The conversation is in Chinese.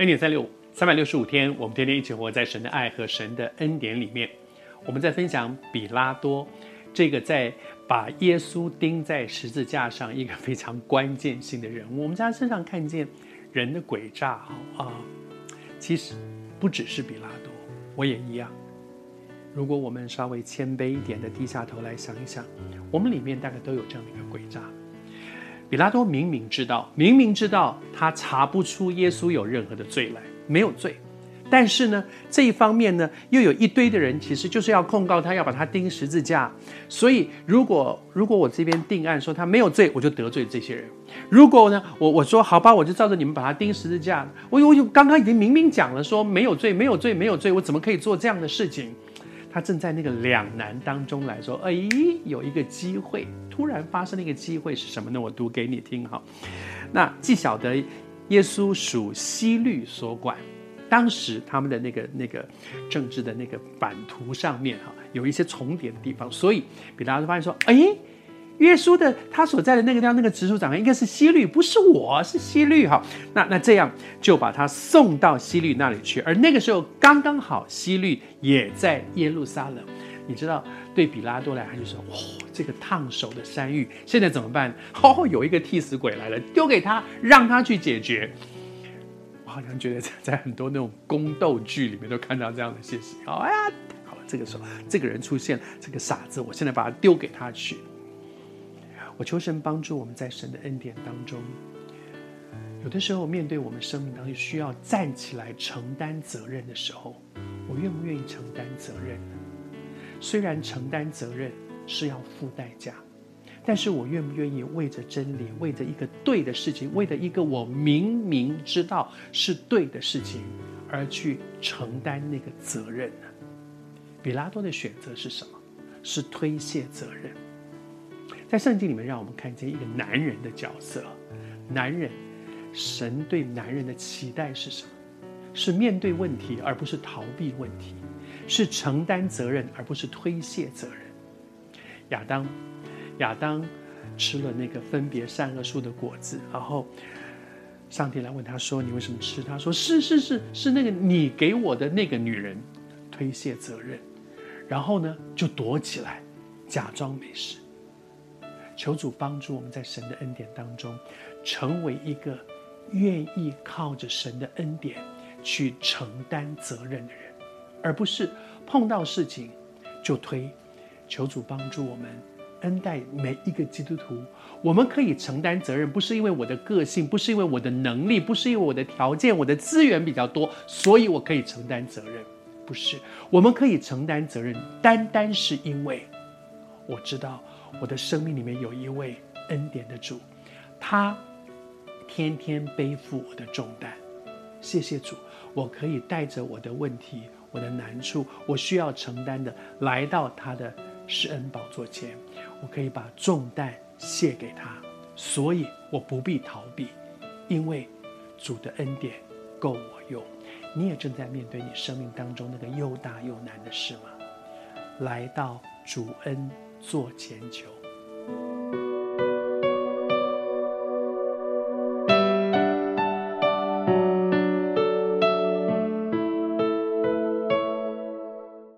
恩典三六五，三百六十五天，我们天天一起活在神的爱和神的恩典里面。我们在分享比拉多这个在把耶稣钉在十字架上一个非常关键性的人物。我们在他身上看见人的诡诈，啊，其实不只是比拉多，我也一样。如果我们稍微谦卑一点的低下头来想一想，我们里面大概都有这样的一个诡诈。比拉多明明知道，明明知道他查不出耶稣有任何的罪来，没有罪。但是呢，这一方面呢，又有一堆的人其实就是要控告他，要把他钉十字架。所以，如果如果我这边定案说他没有罪，我就得罪这些人；如果呢，我我说好吧，我就照着你们把他钉十字架。我我刚刚已经明明讲了说没有罪，没有罪，没有罪，我怎么可以做这样的事情？他正在那个两难当中来说，哎，有一个机会，突然发生了一个机会是什么呢？我读给你听哈。那既晓得耶稣属西律所管。当时他们的那个那个政治的那个版图上面哈，有一些重叠的地方，所以比拉就发现说：“哎，耶稣的他所在的那个地方那个直属长官应该是希律，不是我，是希律哈。那那这样就把他送到希律那里去，而那个时候刚刚好希律也在耶路撒冷。你知道，对比拉多来他就说：哇，这个烫手的山芋现在怎么办？哦，有一个替死鬼来了，丢给他，让他去解决。”我好像觉得在在很多那种宫斗剧里面都看到这样的现象。哦，哎呀，好了，这个时候这个人出现，这个傻子，我现在把他丢给他去。我求神帮助我们在神的恩典当中，有的时候面对我们生命当中需要站起来承担责任的时候，我愿不愿意承担责任呢？虽然承担责任是要付代价。但是我愿不愿意为着真理，为着一个对的事情，为着一个我明明知道是对的事情，而去承担那个责任呢？比拉多的选择是什么？是推卸责任。在圣经里面，让我们看见一个男人的角色。男人，神对男人的期待是什么？是面对问题，而不是逃避问题；是承担责任，而不是推卸责任。亚当。亚当吃了那个分别善恶树的果子，然后上帝来问他说：“你为什么吃？”他说：“是是是，是那个你给我的那个女人，推卸责任，然后呢就躲起来，假装没事。”求主帮助我们在神的恩典当中，成为一个愿意靠着神的恩典去承担责任的人，而不是碰到事情就推。求主帮助我们。恩待每一个基督徒，我们可以承担责任，不是因为我的个性，不是因为我的能力，不是因为我的条件，我的资源比较多，所以我可以承担责任。不是，我们可以承担责任，单单是因为我知道我的生命里面有一位恩典的主，他天天背负我的重担。谢谢主，我可以带着我的问题、我的难处、我需要承担的，来到他的施恩宝座前。我可以把重担卸给他，所以我不必逃避，因为主的恩典够我用。你也正在面对你生命当中那个又大又难的事吗？来到主恩做前球。